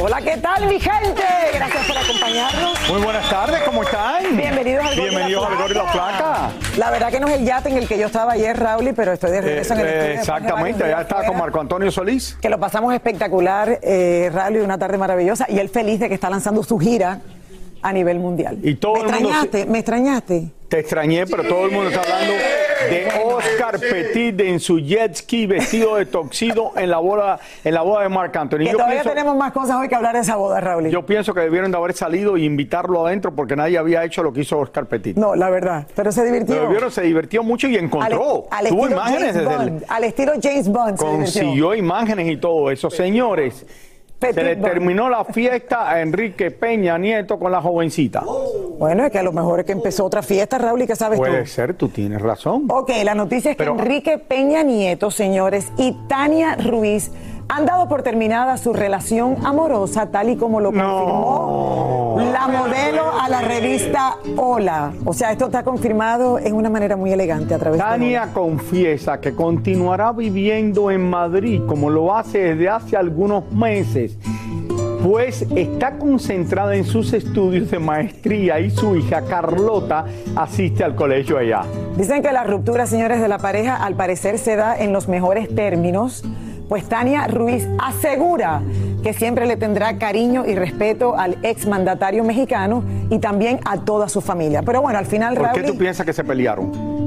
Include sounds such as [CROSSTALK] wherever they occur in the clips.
Hola, ¿qué tal mi gente? Gracias por acompañarnos. Muy buenas tardes, ¿cómo están? Bienvenidos al Bienvenidos al Gordo y la Flaca. La verdad que no es el yate en el que yo estaba ayer, Raúl, pero estoy de regreso en el Eh, estudio. de exactamente, ya está con. Marco Antonio Solís. que lo pasamos espectacular, eh, Raúl, y una tarde maravillosa, y él feliz de que está lanzando su gira a nivel mundial. Y todo ¿Me el mundo extrañaste? ¿Me extrañaste? Te extrañé, pero todo el mundo está hablando de Oscar Petit en su jet ski vestido de toxido en la boda, en la boda de Marc Anthony. Que Yo todavía pienso, tenemos más cosas hoy que hablar de esa boda, Raúl. yo pienso que debieron de haber salido y invitarlo adentro porque nadie había hecho lo que hizo Oscar Petit. No, la verdad, pero se divirtió. Vieron, se divirtió mucho y Al, encontró. al Tuvo estilo imágenes James desde el- al estilo James Bond consiguió imágenes y todo eso. Señores, Petit se le terminó la [LAUGHS] fiesta a Enrique Peña Nieto con la jovencita. Bueno, es que a lo mejor es que empezó otra fiesta, Raúl, ¿y qué sabes Puede tú? ser, tú tienes razón. Ok, la noticia es que Enrique Peña Nieto, señores, y Tania Ruiz han dado por terminada su relación amorosa, tal y como lo confirmó la modelo a la revista Hola. O sea, esto está confirmado en una manera muy elegante a través de Tania confiesa que continuará viviendo en Madrid como lo hace desde hace algunos meses, pues está concentrada en sus estudios de maestría y su hija Carlota asiste al colegio allá. Dicen que la ruptura, señores, de la pareja al parecer se da en los mejores términos, pues Tania Ruiz asegura que siempre le tendrá cariño y respeto al exmandatario mexicano y también a toda su familia. Pero bueno, al final, ¿Por qué tú piensas que se pelearon?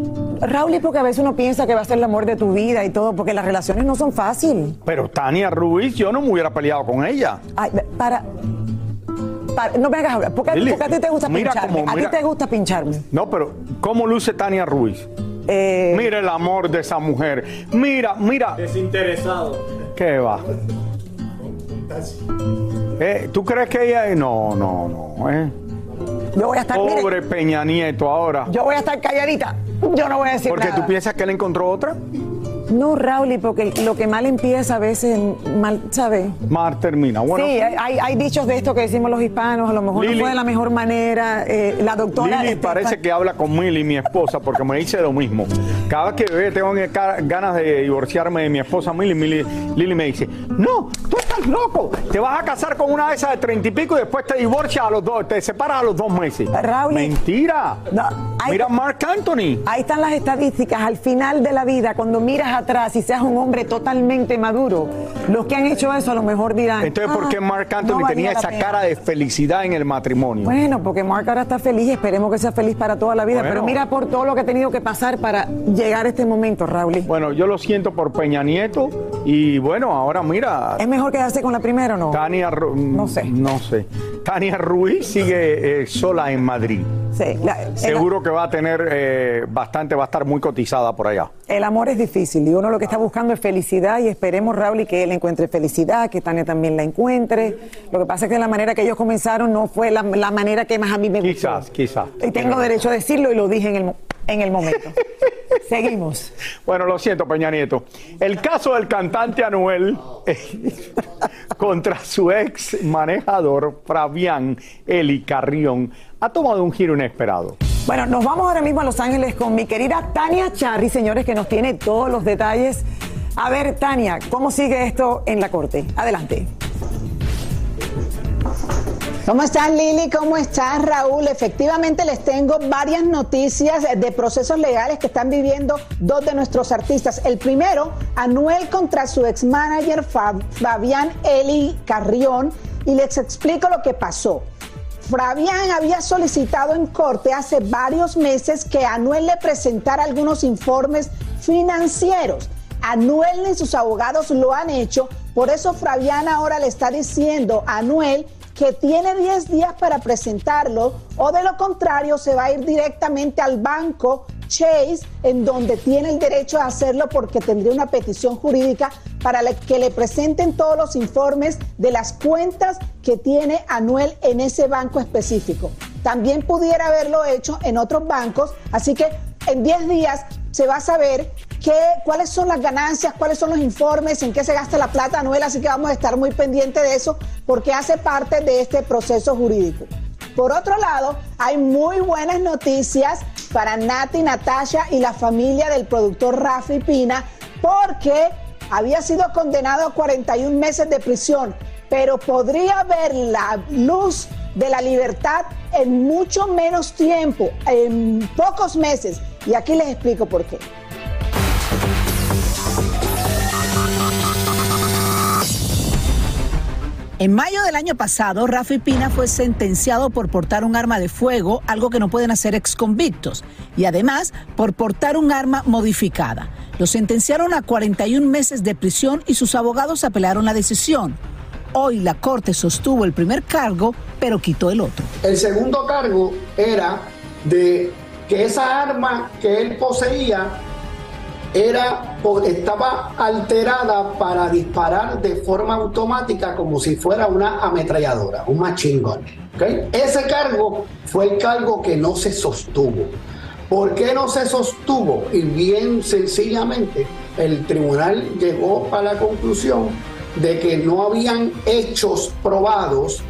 Raúl, porque a veces uno piensa que va a ser el amor de tu vida y todo, porque las relaciones no son fáciles. Pero Tania Ruiz, yo no me hubiera peleado con ella. Ay, para, para- no me hagas hablar, porque, porque a ti te gusta mira pincharme. cómo- a ti te gusta pincharme. No, pero ¿cómo luce Tania Ruiz? Eh, Mira el amor de esa mujer. Mira, mira. Desinteresado. ¿Qué va? Eh, ¿Tú crees que ella.? No, no, no. eh. yo voy a estar, mire, Pobre Peña Nieto ahora. yo voy a estar calladita. Yo no voy a decir Porque nada. tú piensas que él encontró otra. No, Raúl, porque lo que mal empieza a veces mal, ¿sabes? Mar termina. Bueno, sí, hay, hay dichos de esto que decimos los hispanos, a lo mejor Lili- no fue de la mejor manera. eh, la doctora. Lili Estefan- parece que habla con Milly, mi esposa, porque me dice lo mismo. Cada vez que ve, tengo ganas de divorciarme de mi esposa Milly, Milly- Lili me dice, no, tú estás loco, te vas a casar con una de esas de treinta y pico y después te divorcias a los dos, te separas a los dos meses. Raúl- Mentira. No, Ahí Mira Mark Anthony. Ahí están las estadísticas. Al final de la vida, cuando miras atrás y seas un hombre totalmente maduro, los que han hecho eso a lo mejor dirán. Entonces, ¿por qué "Ah, Mark Anthony tenía esa pena". cara de felicidad en el matrimonio? Bueno, porque Mark ahora está feliz y esperemos que sea feliz para toda la vida. Bueno. Pero mira por todo lo que ha tenido que pasar para llegar a este momento, Raúl. Bueno, yo lo siento por Peña Nieto y bueno, ahora mira, ¿Es mejor quedarse con la primera o no? Tania, Ru- No sé. no sé. Tania Ruiz sigue eh, sola en Madrid. Sí, la- el- Seguro que va a tener eh, bastante, va a estar muy cotizada por allá. El amor es difícil y uno lo que está buscando es felicidad y esperemos, Raúl, y que él encuentre felicidad, que Tania también la encuentre. Lo que pasa es que la manera que ellos comenzaron no fue la, la manera que más a mí me gustó. Quizás, quizás. Y tengo derecho a decirlo y lo dije en el, en el momento. [LAUGHS] Seguimos. Bueno, lo siento, Peña Nieto. El caso del cantante Anuel eh, [LAUGHS] contra su ex manejador, Fabián Eli Carrión, ha tomado un giro inesperado. Bueno, nos vamos ahora mismo a Los Ángeles con mi querida Tania Charri, señores, que nos tiene todos los detalles. A ver, Tania, ¿cómo sigue esto en la corte? Adelante. ¿Cómo estás Lili? ¿Cómo estás Raúl? Efectivamente les tengo varias noticias de procesos legales que están viviendo dos de nuestros artistas. El primero, Anuel contra su ex manager Fabián Eli Carrión y les explico lo que pasó. Fabián había solicitado en corte hace varios meses que Anuel le presentara algunos informes financieros. Anuel y sus abogados lo han hecho, por eso Fabián ahora le está diciendo a Anuel que tiene 10 días para presentarlo o de lo contrario se va a ir directamente al banco Chase en donde tiene el derecho a hacerlo porque tendría una petición jurídica para que le presenten todos los informes de las cuentas que tiene Anuel en ese banco específico. También pudiera haberlo hecho en otros bancos, así que en 10 días se va a saber qué, cuáles son las ganancias, cuáles son los informes, en qué se gasta la plata Anuel, así que vamos a estar muy pendientes de eso porque hace parte de este proceso jurídico. Por otro lado, hay muy buenas noticias para Nati, Natasha y la familia del productor Rafi Pina porque había sido condenado a 41 meses de prisión, pero podría ver la luz de la libertad en mucho menos tiempo, en pocos meses. Y aquí les explico por qué. En mayo del año pasado, Rafi Pina fue sentenciado por portar un arma de fuego, algo que no pueden hacer exconvictos, y además por portar un arma modificada. Lo sentenciaron a 41 meses de prisión y sus abogados apelaron la decisión. Hoy la corte sostuvo el primer cargo, pero quitó el otro. El segundo cargo era de que esa arma que él poseía era, estaba alterada para disparar de forma automática como si fuera una ametralladora, un machine gun. Ese cargo fue el cargo que no se sostuvo. ¿Por qué no se sostuvo? Y bien sencillamente, el tribunal llegó a la conclusión de que no habían hechos probados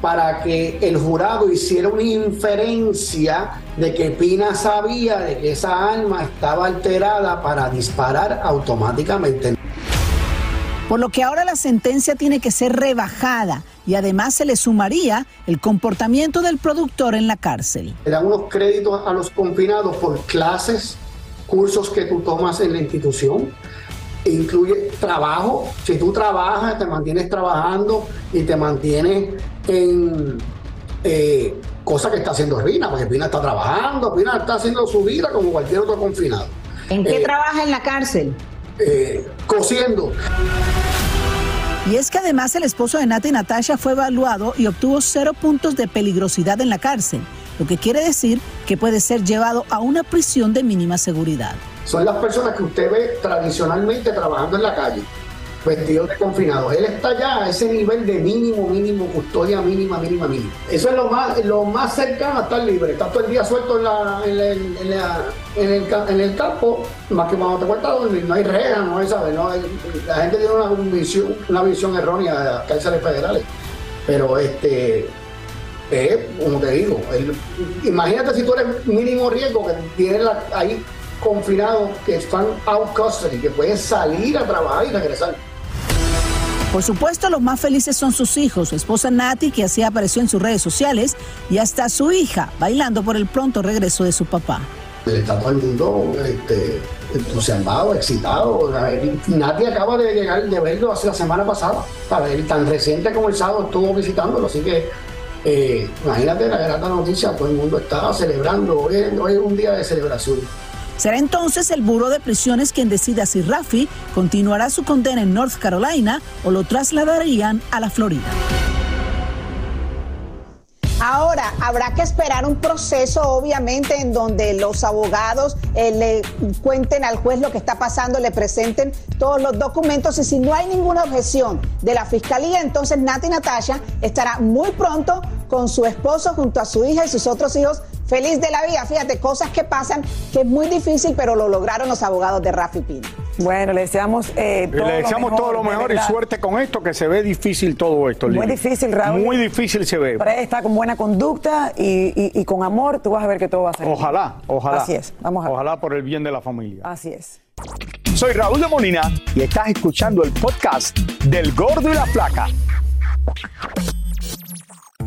para que el jurado hiciera una inferencia de que Pina sabía de que esa arma estaba alterada para disparar automáticamente. Por lo que ahora la sentencia tiene que ser rebajada y además se le sumaría el comportamiento del productor en la cárcel. Le dan unos créditos a los confinados por clases, cursos que tú tomas en la institución. Incluye trabajo. Si tú trabajas, te mantienes trabajando y te mantienes en eh, cosa que está haciendo Rina, porque Pina está trabajando, Pina está haciendo su vida como cualquier otro confinado. ¿En qué Eh, trabaja en la cárcel? eh, cosiendo. Y es que además el esposo de Nati Natasha fue evaluado y obtuvo cero puntos de peligrosidad en la cárcel, lo que quiere decir que puede ser llevado a una prisión de mínima seguridad. Son las personas que usted ve tradicionalmente trabajando en la calle, vestidos de confinados. Él está ya a ese nivel de mínimo, mínimo, custodia mínima, mínima, mínima. Eso es lo más, lo más cercano a estar libre. Estás todo el día suelto en, la- en, el, en el campo, más que cuando te cuentas dormir, no hay rejas, no hay, ¿sabes? No hay- la gente tiene una visión, una visión errónea de las cárceles federales. Pero este eh, como te digo, imagínate si tú eres mínimo riesgo que tienes ahí confinados que están out custody, que pueden salir a trabajar y regresar. Por supuesto, los más felices son sus hijos, su esposa Nati, que así apareció en sus redes sociales, y hasta su hija, bailando por el pronto regreso de su papá. Está todo el mundo este, entusiasmado, excitado. Nati acaba de llegar de verlo hace la semana pasada. Para él, tan reciente como el sábado estuvo visitándolo, así que eh, imagínate la gran noticia, todo el mundo está celebrando. Hoy es un día de celebración. Será entonces el Buró de Prisiones quien decida si Rafi continuará su condena en North Carolina o lo trasladarían a la Florida. Ahora, habrá que esperar un proceso, obviamente, en donde los abogados eh, le cuenten al juez lo que está pasando, le presenten todos los documentos y si no hay ninguna objeción de la fiscalía, entonces Nati Natasha estará muy pronto con su esposo junto a su hija y sus otros hijos feliz de la vida. Fíjate, cosas que pasan que es muy difícil, pero lo lograron los abogados de Rafi Pina. Bueno, le deseamos eh, todo Le deseamos lo mejor, todo lo mejor y suerte con esto, que se ve difícil todo esto. Muy Lili. difícil, Raúl. Muy difícil se ve. Pero está con buena conducta y, y- y con amor, tú vas a ver que todo va a salir. bien. Ojalá, ojalá. Así es, vamos a ver. Ojalá por el bien de la familia. Así es. Soy Raúl de Molina y estás escuchando el podcast del Gordo y la Flaca.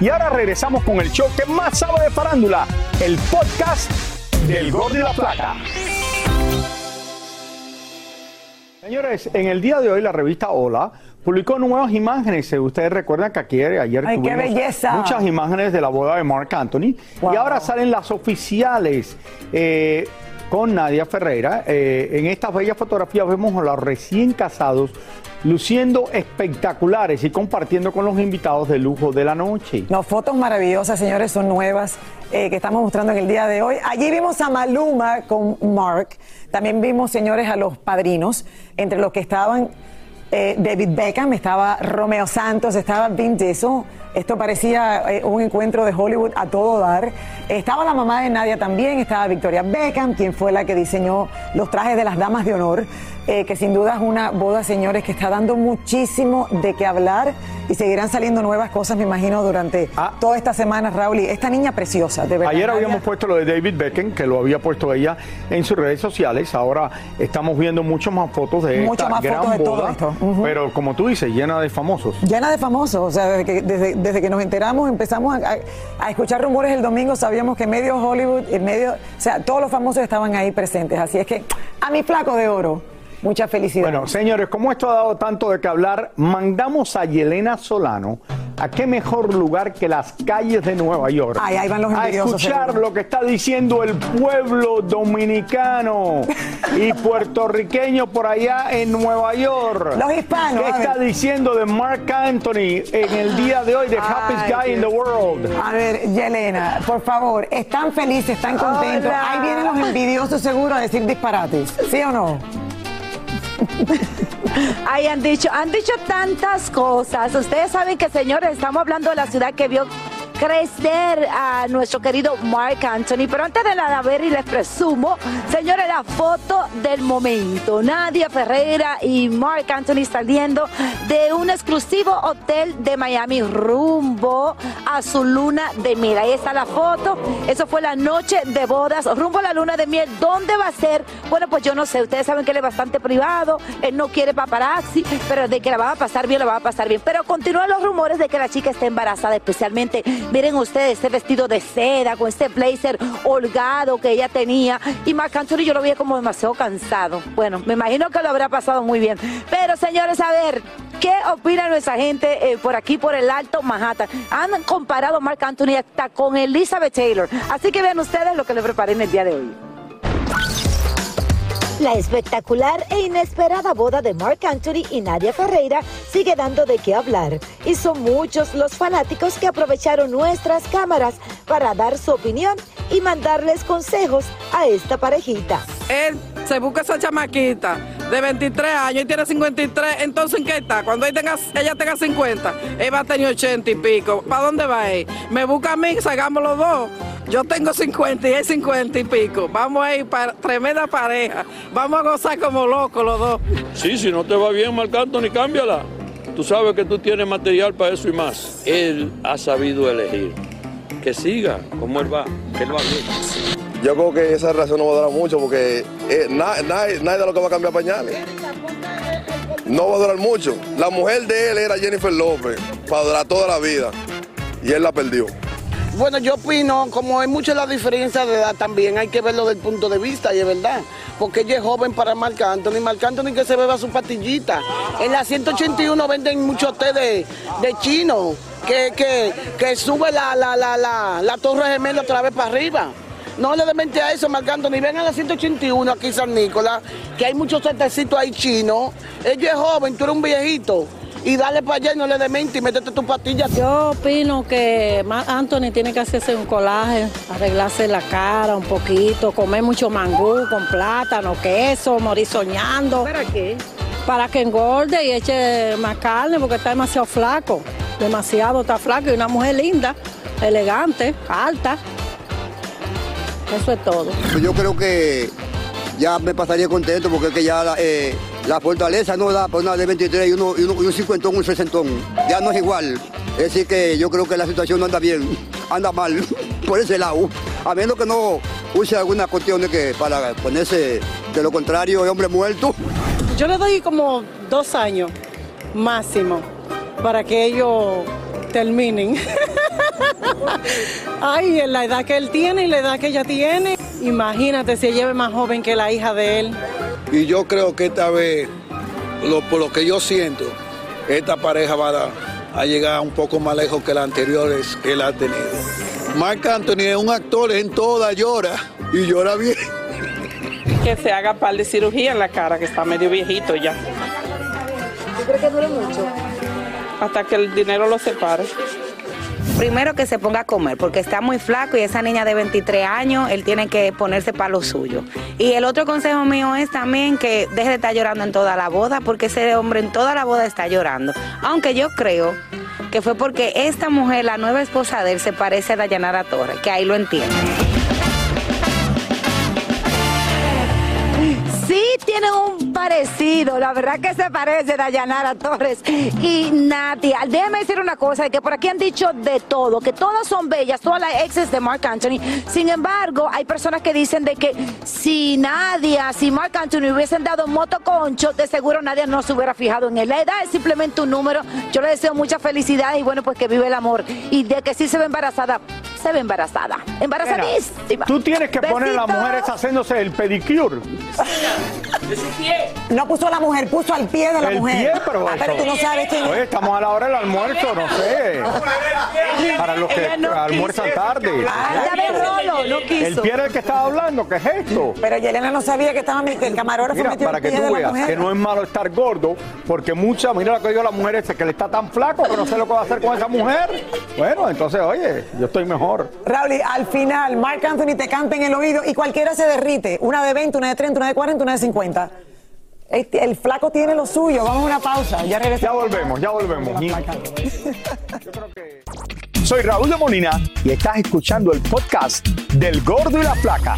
Y ahora regresamos con el show que más sabe de farándula, el podcast del Gordo y la Flaca. Señores, en el día de hoy la revista Hola publicó nuevas imágenes. Ustedes recuerdan que ayer, ayer Ay, qué tuvimos belleza. muchas imágenes de la boda de Marc Anthony Wow. y ahora salen las oficiales. eh, con Nadia Ferreira. Eh, en estas bellas fotografías vemos a los recién casados luciendo espectaculares y compartiendo con los invitados de lujo de la noche. No, fotos maravillosas, señores, son nuevas eh, que estamos mostrando en el día de hoy. Allí vimos a Maluma con Mark. También vimos, señores, a los padrinos, entre los que estaban eh, David Beckham, estaba Romeo Santos, estaba Vin Diesel. Esto parecía eh, un encuentro de Hollywood a todo dar. Estaba la mamá de Nadia también, estaba Victoria Beckham, quien fue la que diseñó los trajes de las damas de honor, eh, que sin duda es una boda, señores, que está dando muchísimo de qué hablar y seguirán saliendo nuevas cosas, me imagino, durante toda esta semana, Raúl. Y esta niña preciosa, de verdad. Ayer Nadia. habíamos puesto lo de David Beckham, que lo había puesto ella en sus redes sociales. Ahora estamos viendo muchas más fotos de Mucho esta más gran fotos de todo boda. Pero como tú dices, llena de famosos. Llena de famosos, o sea, desde desde, que nos enteramos, empezamos a, escuchar rumores el domingo, sabíamos que medio Hollywood, en medio, o sea, todos los famosos estaban ahí presentes. Así es que a mi flaco de oro, mucha felicidad. Bueno, señores, como esto ha dado tanto de qué hablar, mandamos a Yelena Solano a qué mejor lugar que las calles de Nueva York. Ay, ahí van los a escuchar lo que está diciendo el pueblo dominicano y [LAUGHS] puertorriqueño por allá en Nueva York. Los hispanos, ¿Qué está diciendo de Mark Anthony en el día de hoy, the happiest guy in the world? A ver, Yelena, por favor, están felices, están contentos. Hola. Ahí vienen los envidiosos seguro a decir disparates, ¿sí o no? Ay, han dicho, han dicho tantas cosas. Ustedes saben que, señores, estamos hablando de la ciudad que vio crecer a nuestro querido Mark Anthony. Pero antes de nada, ver y les presumo, señores, la foto del momento. Nadia Ferreira y Mark Anthony saliendo de un exclusivo hotel de Miami rumbo su luna de miel. Ahí está la foto. Eso fue la noche de bodas rumbo a la luna de miel. ¿Dónde va a ser? Bueno, pues yo no sé. Ustedes saben que él es bastante privado. Él no quiere paparazzi, pero de que la va a pasar bien, la va a pasar bien. Pero continúan los rumores de que la chica está embarazada, especialmente, miren ustedes, este vestido de seda, con este blazer holgado que ella tenía. Y Marc Anthony yo lo veía como demasiado cansado. Bueno, me imagino que lo habrá pasado muy bien. Pero señores, a ver, ¿qué opina nuestra gente eh, por aquí, por el Alto Manhattan? Han comparado a Marc Anthony hasta con Elizabeth Taylor. Así que vean ustedes lo que le preparé en el día de hoy. La espectacular e inesperada boda de Mark Anthony y Nadia Ferreira sigue dando de qué hablar y son muchos los fanáticos que aprovecharon nuestras cámaras para dar su opinión y mandarles consejos a esta parejita. Él se busca esa chamaquita de 23 años y tiene 53, entonces ¿en qué está? Cuando ella tenga, ella tenga 50, él va a tener 80 y pico. ¿Para dónde va él? Me busca a mí, salgamos los dos. Yo tengo 50 y él 50 y pico. Vamos a ir para tremenda pareja. Vamos a gozar como locos los dos. Sí, si no te va bien, Marc Anthony, cámbiala. Tú sabes que tú tienes material para eso y más. Él ha sabido elegir. Que siga como él va, que él va bien. Yo creo que esa relación no va a durar mucho porque eh, na- nadie, nadie de lo que va a cambiar pañales. No va a durar mucho. La mujer de él era Jennifer López para durar toda la vida y él la perdió. Bueno, yo opino, como hay mucha la diferencia de edad también, hay que verlo del punto de vista, y es verdad. Porque ella es joven para Marc Anthony. Marc Anthony que se beba su pastillita. En la 181 venden mucho té de, de chino, que, que, que sube la, la, la, la, la torre gemela otra vez para arriba. No le demente a eso, Marc Anthony. Ven a la 181 aquí San Nicolás, que hay muchos tetecitos ahí chinos. Ella es joven, tú eres un viejito. Y dale para allá y no le demente y métete tu pastilla. Yo opino que Anthony tiene que hacerse un colaje, arreglarse la cara un poquito, comer mucho mangú con plátano, queso, morir soñando. ¿Para qué? Para que engorde y eche más carne porque está demasiado flaco. Demasiado está flaco y una mujer linda, elegante, alta. Eso es todo. Pues Yo creo que ya me pasaría contento porque es que ya la, eh, la fortaleza no da para una de 23 y uno, y uno, y un cincuentón, un sesentón. Ya no es igual. Es decir que yo creo que la situación no anda bien, anda mal [LAUGHS] por ese lado. A menos que no use alguna cuestión de que para ponerse, de lo contrario, es hombre muerto. Yo le doy como dos años máximo para que ellos terminen. [LAUGHS] [LAUGHS] Ay, en la edad que él tiene y la edad que ella tiene, imagínate si ella es más joven que la hija de él. Y yo creo que esta vez, lo- por lo que yo siento, esta pareja va a, a llegar un poco más lejos que las anteriores que él ha tenido. Marc Anthony es un actor, en toda llora y llora bien. [LAUGHS] Que se haga par de cirugía en la cara, que está medio viejito ya. ¿Tú crees que dure mucho? Hasta que el dinero lo separe. Primero que se ponga a comer, porque está muy flaco y esa niña de 23 años, él tiene que ponerse para lo suyo. Y el otro consejo mío es también que deje de estar llorando en toda la boda, porque ese hombre en toda la boda está llorando. Aunque yo creo que fue porque esta mujer, la nueva esposa de él, se parece a Dayanara Torres, que ahí lo entiendo. Sí, tienen un parecido. La verdad que se parece Dayanara Torres y Nadia. Déjeme decir una cosa, que por aquí han dicho de todo, que todas son bellas, todas las exes de Mark Anthony. Sin embargo, hay personas que dicen de que si Nadia, si Mark Anthony hubiesen dado motoconcho, de seguro Nadia no se hubiera fijado en él. La edad es simplemente un número. Yo le deseo mucha felicidad y bueno, pues que vive el amor. Y de que sí se ve embarazada, se ve embarazada. Embarazadísima. Tú tienes que poner a las mujeres haciéndose el pedicure. [LAUGHS] No puso a la mujer, puso al pie de la el mujer. pie, pero Ah, pero tú no sabes quién Oye, es. estamos a la hora del almuerzo, no sé. Para los que no almuerzan quiso. tarde. Ah, ya ve Rolo, no quiso. El pie del que estaba hablando, ¿qué es esto? Pero Yelena no sabía que estaba el camarógrafo Mira, para el que tú veas que no es malo estar gordo, porque muchas, mira lo que digo la mujer ese, que le está tan flaco que no sé lo que va a hacer con esa mujer. Bueno, entonces, oye, yo estoy mejor. Raúl, y al final, Mark Anthony te canta en el oído y cualquiera se derrite. Una de 20, una de 30, una de 40, una de 50. Este- El, flaco tiene lo suyo. Vamos a una pausa. Ya regresamos. Ya volvemos, ya volvemos. soy Raúl de Molina y estás escuchando el podcast del Gordo y la Flaca.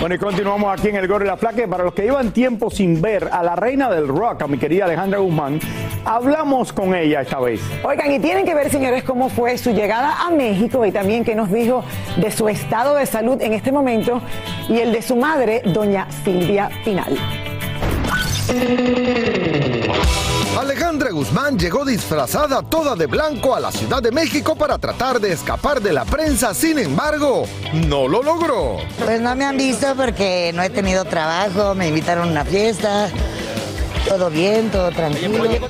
Bueno, y continuamos aquí en el Gordo y la Flaca. Para los que llevan tiempo sin ver a la reina del rock, a mi querida Alejandra Guzmán, hablamos con ella esta vez. Oigan, y tienen que ver, señores, cómo fue su llegada a México y también qué nos dijo de su estado de salud en este momento y el de su madre, doña Silvia Pinal. Alejandra Guzmán llegó disfrazada toda de blanco a la Ciudad de México para tratar de escapar de la prensa, sin embargo, no lo logró. Pues no me han visto porque no he tenido trabajo, me invitaron a una fiesta, todo bien, todo tranquilo. Oye,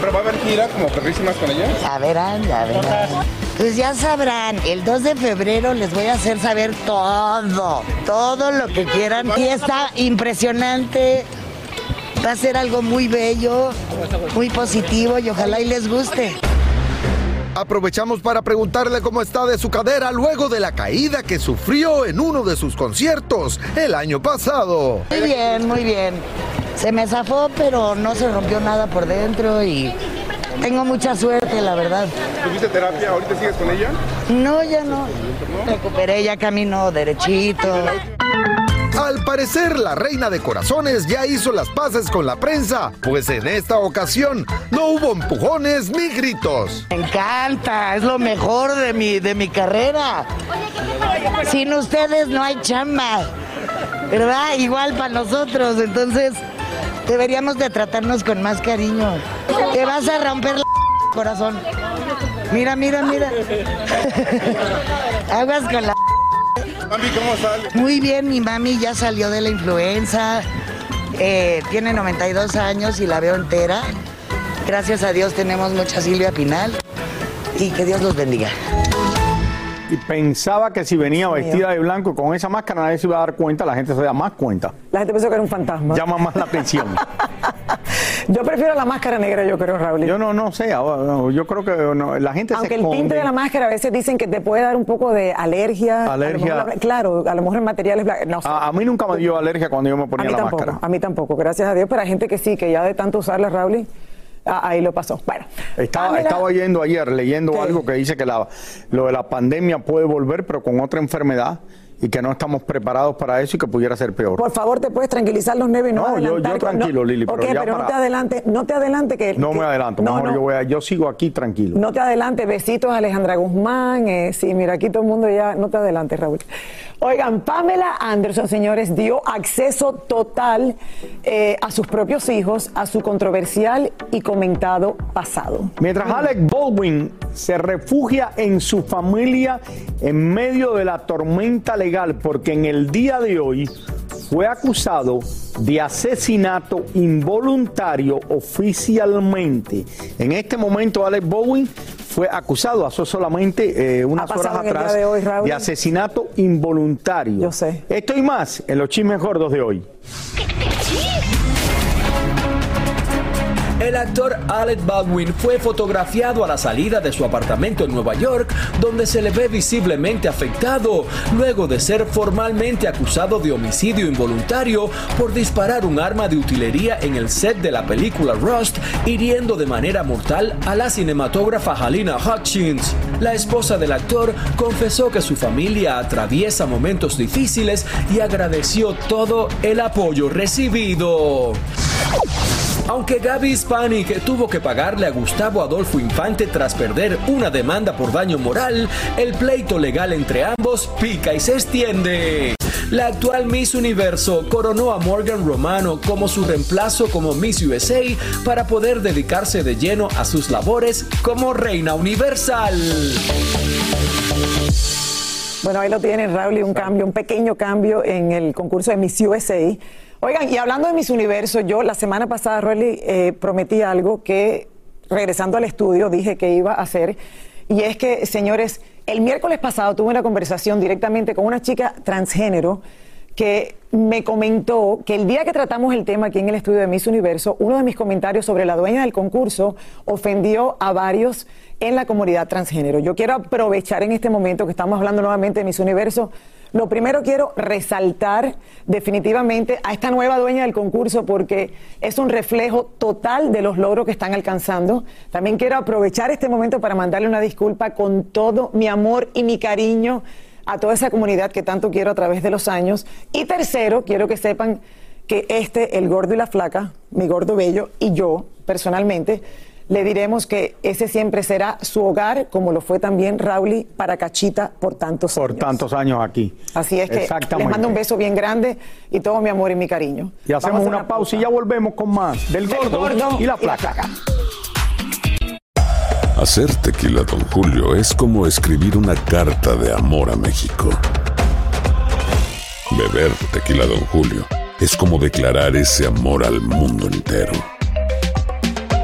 pero va a haber gira como perrísimas con ella. A verán, ya verán. Pues ya sabrán, el 2 de febrero les voy a hacer saber todo, todo lo que quieran. Fiesta impresionante, va a ser algo muy bello, muy positivo y ojalá y les guste. Aprovechamos para preguntarle cómo está de su cadera luego de la caída que sufrió en uno de sus conciertos el año pasado. Muy bien, muy bien. Se me zafó, pero no se rompió nada por dentro y tengo mucha suerte, la verdad. ¿Tuviste terapia? ¿Ahorita sigues con ella? No, ya no. Recuperé, ya camino derechito. Al parecer, la reina de corazones ya hizo las paces con la prensa, pues en esta ocasión no hubo empujones ni gritos. Me encanta, es lo mejor de mi, de mi carrera. Sin ustedes no hay chamba, ¿verdad? Igual para nosotros, entonces deberíamos de tratarnos con más cariño. Te vas a romper la [LAUGHS] corazón. Mira, mira, mira. [LAUGHS] Aguas con la [LAUGHS] Mami, ¿cómo sale? Muy bien, mi mami ya salió de la influenza. eh, tiene 92 años y la veo entera. Gracias a Dios tenemos mucha Silvia Pinal. Y que Dios los bendiga. Y pensaba que si venía Dios vestida mío. de blanco con esa máscara nadie se iba a dar cuenta, la gente se da más cuenta. La gente pensó que era un fantasma. Llama más la atención. [LAUGHS] Yo prefiero la máscara negra, yo creo, Raúl. Yo no, no sé, ahora, no, yo creo que no, la gente Aunque se el esconde. tinte de la máscara a veces dicen que te puede dar un poco de alergia. A lo Alergia. mejor claro, a lo mejor en materiales blancos. No sé. A, a mí nunca me dio alergia cuando yo me A ponía mí la tampoco, máscara. a mí tampoco, gracias a Dios, pero hay gente que sí, que ya de tanto usarla, Raúl, ah, ahí lo pasó. Bueno, Estaba, estaba oyendo ayer, leyendo ¿Qué? algo que dice que la, lo de la pandemia puede volver, pero con otra enfermedad, y que no estamos preparados para eso y que pudiera ser peor. por favor, te puedes tranquilizar los nervios y no, No, yo- adelantar yo con- tranquilo, no- Lili, pero ya pero no para- te adelante, no te adelante que... no que- me adelanto, no, mejor no. Yo, voy a- yo sigo aquí tranquilo. No te adelante, besitos a Alejandra Guzmán. eh, sí, mira, aquí todo el mundo ya, no te adelante, Raúl. Oigan, Pamela Anderson, señores, dio acceso total eh, a sus propios hijos a su controversial y comentado pasado. Mientras Alec Baldwin se refugia en su familia en medio de la tormenta legal, porque en el día de hoy fue acusado de asesinato involuntario oficialmente. En este momento Alec Baldwin fue acusado hace solamente eh, unas horas atrás de hoy, de asesinato involuntario. Yo sé. Esto y más en los chismes gordos de hoy. El actor Alec Baldwin fue fotografiado a la salida de su apartamento en Nueva York, donde se le ve visiblemente afectado, luego de ser formalmente acusado de homicidio involuntario por disparar un arma de utilería en el set de la película Rust, hiriendo de manera mortal a la cinematógrafa Halina Hutchins. La esposa del actor confesó que su familia atraviesa momentos difíciles y agradeció todo el apoyo recibido. Aunque Gaby Hispanic tuvo que pagarle a Gustavo Adolfo Infante tras perder una demanda por daño moral, el pleito legal entre ambos pica y se extiende. La actual Miss Universo coronó a Morgan Romano como su reemplazo como Miss USA para poder dedicarse de lleno a sus labores como Reina Universal. Bueno, ahí lo tienen, Raúl, y un cambio, un pequeño cambio en el concurso de Miss USA. Oigan, y hablando de Miss Universo, yo la semana pasada, Raúl, eh, prometí algo que, regresando al estudio, dije que iba a hacer. Y es que, señores, el miércoles pasado tuve una conversación directamente con una chica transgénero que me comentó que el día que tratamos el tema aquí en el estudio de Miss Universo, uno de mis comentarios sobre la dueña del concurso ofendió a varios en la comunidad transgénero. Yo quiero aprovechar en este momento que estamos hablando nuevamente de Miss Universo Lo primero quiero resaltar definitivamente a esta nueva dueña del concurso porque es un reflejo total de los logros que están alcanzando. También quiero aprovechar este momento para mandarle una disculpa con todo mi amor y mi cariño a toda esa comunidad que tanto quiero a través de los años. Y tercero, quiero que sepan que este, el gordo y la flaca, mi gordo bello y yo personalmente, le diremos que ese siempre será su hogar, como lo fue también Rauli para Cachita por tantos Por años. tantos años aquí. Así es que les mando un beso bien grande y todo mi amor y mi cariño. Y hacemos una pausa y ya volvemos con más del Del gordo, gordo y la y la placa. Hacer tequila, Don Julio, es como escribir una carta de amor a México. Beber tequila, Don Julio, es como declarar ese amor al mundo entero.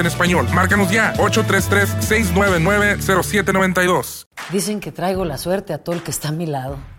en español. Márcanos ya, 833-699-0792. Dicen que traigo la suerte a todo el que está a mi lado.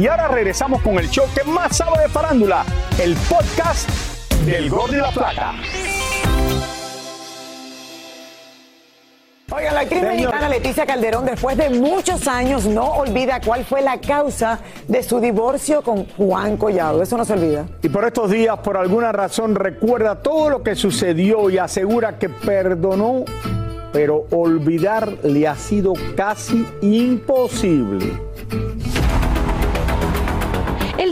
Y ahora regresamos con el show que más sabe de farándula, el podcast del Gordo y la Plata. Oigan, la actriz Señor. mexicana Leticia Calderón, después de muchos años, no olvida cuál fue la causa de su divorcio con Juan Collado. Eso no se olvida. Y por estos días, por alguna razón, recuerda todo lo que sucedió y asegura que perdonó, pero olvidar le ha sido casi imposible.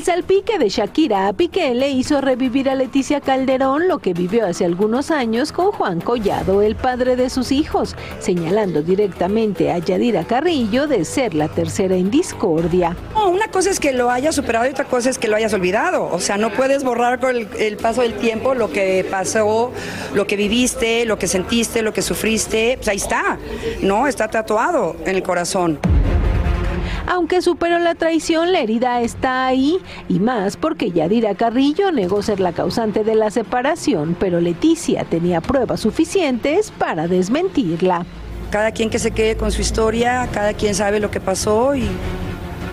Salpique de Shakira a Piqué le hizo revivir a Leticia Calderón lo que vivió hace algunos años con Juan Collado, el padre de sus hijos, señalando directamente a Yadira Carrillo de ser la tercera en discordia. Una cosa es que lo hayas superado y otra cosa es que lo hayas olvidado. O sea, no puedes borrar con el, el paso del tiempo lo que pasó, lo que viviste, lo que sentiste, lo que sufriste. Pues ahí está, ¿no? Está tatuado en el corazón. Aunque superó la traición, la herida está ahí, y más porque Yadira Carrillo negó ser la causante de la separación, pero Leticia tenía pruebas suficientes para desmentirla. Cada quien que se quede con su historia, cada quien sabe lo que pasó y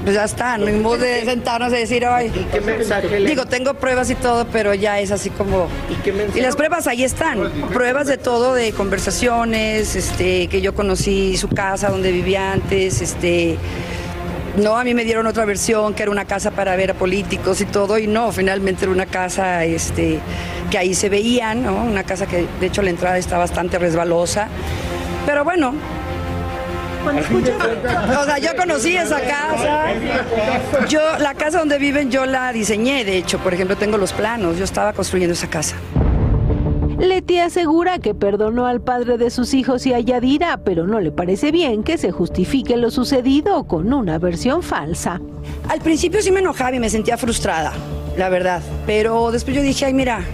pues ya está. No modo de sentarnos y decir, ay, ¿Qué mensaje le- digo, tengo pruebas y todo, pero ya es así como... Y las pruebas ahí están, pruebas de todo, de conversaciones, este, que yo conocí su casa donde vivía antes, este... No, a mí me dieron otra versión, que era una casa para ver a políticos y todo, y no, finalmente era una casa este, que ahí se veían, ¿no? Una casa que de hecho la entrada está bastante resbalosa. Pero bueno, [LAUGHS] o sea, yo conocí esa casa. Yo, la casa donde viven, yo la diseñé, de hecho, por ejemplo, tengo los planos, yo estaba construyendo esa casa. Leti asegura que perdonó al padre de sus hijos y a Yadira, pero no le parece bien que se justifique lo sucedido con una versión falsa. Al principio sí me enojaba y me sentía frustrada, la verdad, pero después yo dije, ay, mira,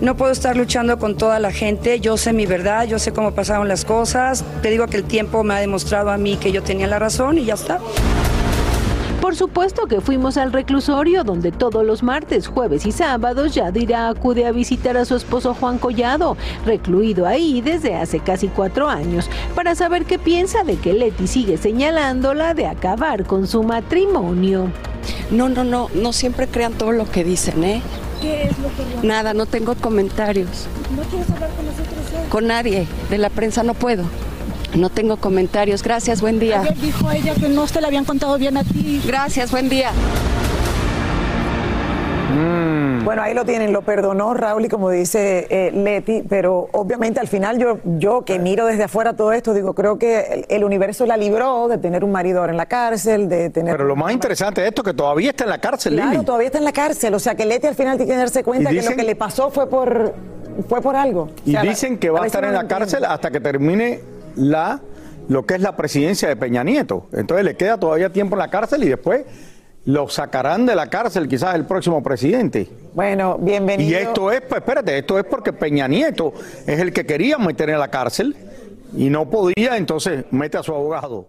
no puedo estar luchando con toda la gente, yo sé mi verdad, yo sé cómo pasaron las cosas, te digo que el tiempo me ha demostrado a mí que yo tenía la razón y ya está. Por supuesto que fuimos al reclusorio donde todos los martes, jueves y sábados Yadira acude a visitar a su esposo Juan Collado, recluido ahí desde hace casi cuatro años, para saber qué piensa de que Leti sigue señalándola de acabar con su matrimonio. No, no, no, no siempre crean todo lo que dicen, ¿eh? ¿Qué es lo que Nada, no tengo comentarios. ¿No quieres hablar con nosotros Con nadie, de la prensa no puedo. No tengo comentarios. Gracias, buen día. Ayer dijo ella que no te la habían contado bien a ti. Gracias, buen día. Mm. Bueno, ahí lo tienen, lo perdonó Raúl y como dice eh, Leti, pero obviamente al final yo, yo que miro desde afuera todo esto, digo, creo que el, el universo la libró de tener un marido ahora en la cárcel, de tener... Pero lo más interesante de esto es que todavía está en la cárcel, Claro, Lili. todavía está en la cárcel, o sea que Leti al final tiene que darse cuenta que lo que le pasó fue por, fue por algo. Y O sea, dicen que va a estar en la cárcel hasta que termine la lo que es la presidencia de Peña Nieto. Entonces le queda todavía tiempo en la cárcel y después lo sacarán de la cárcel quizás el próximo presidente. Bueno, bienvenido. Y esto es, pues espérate, esto es porque Peña Nieto es el que quería meter en la cárcel y no podía, entonces mete a su abogado.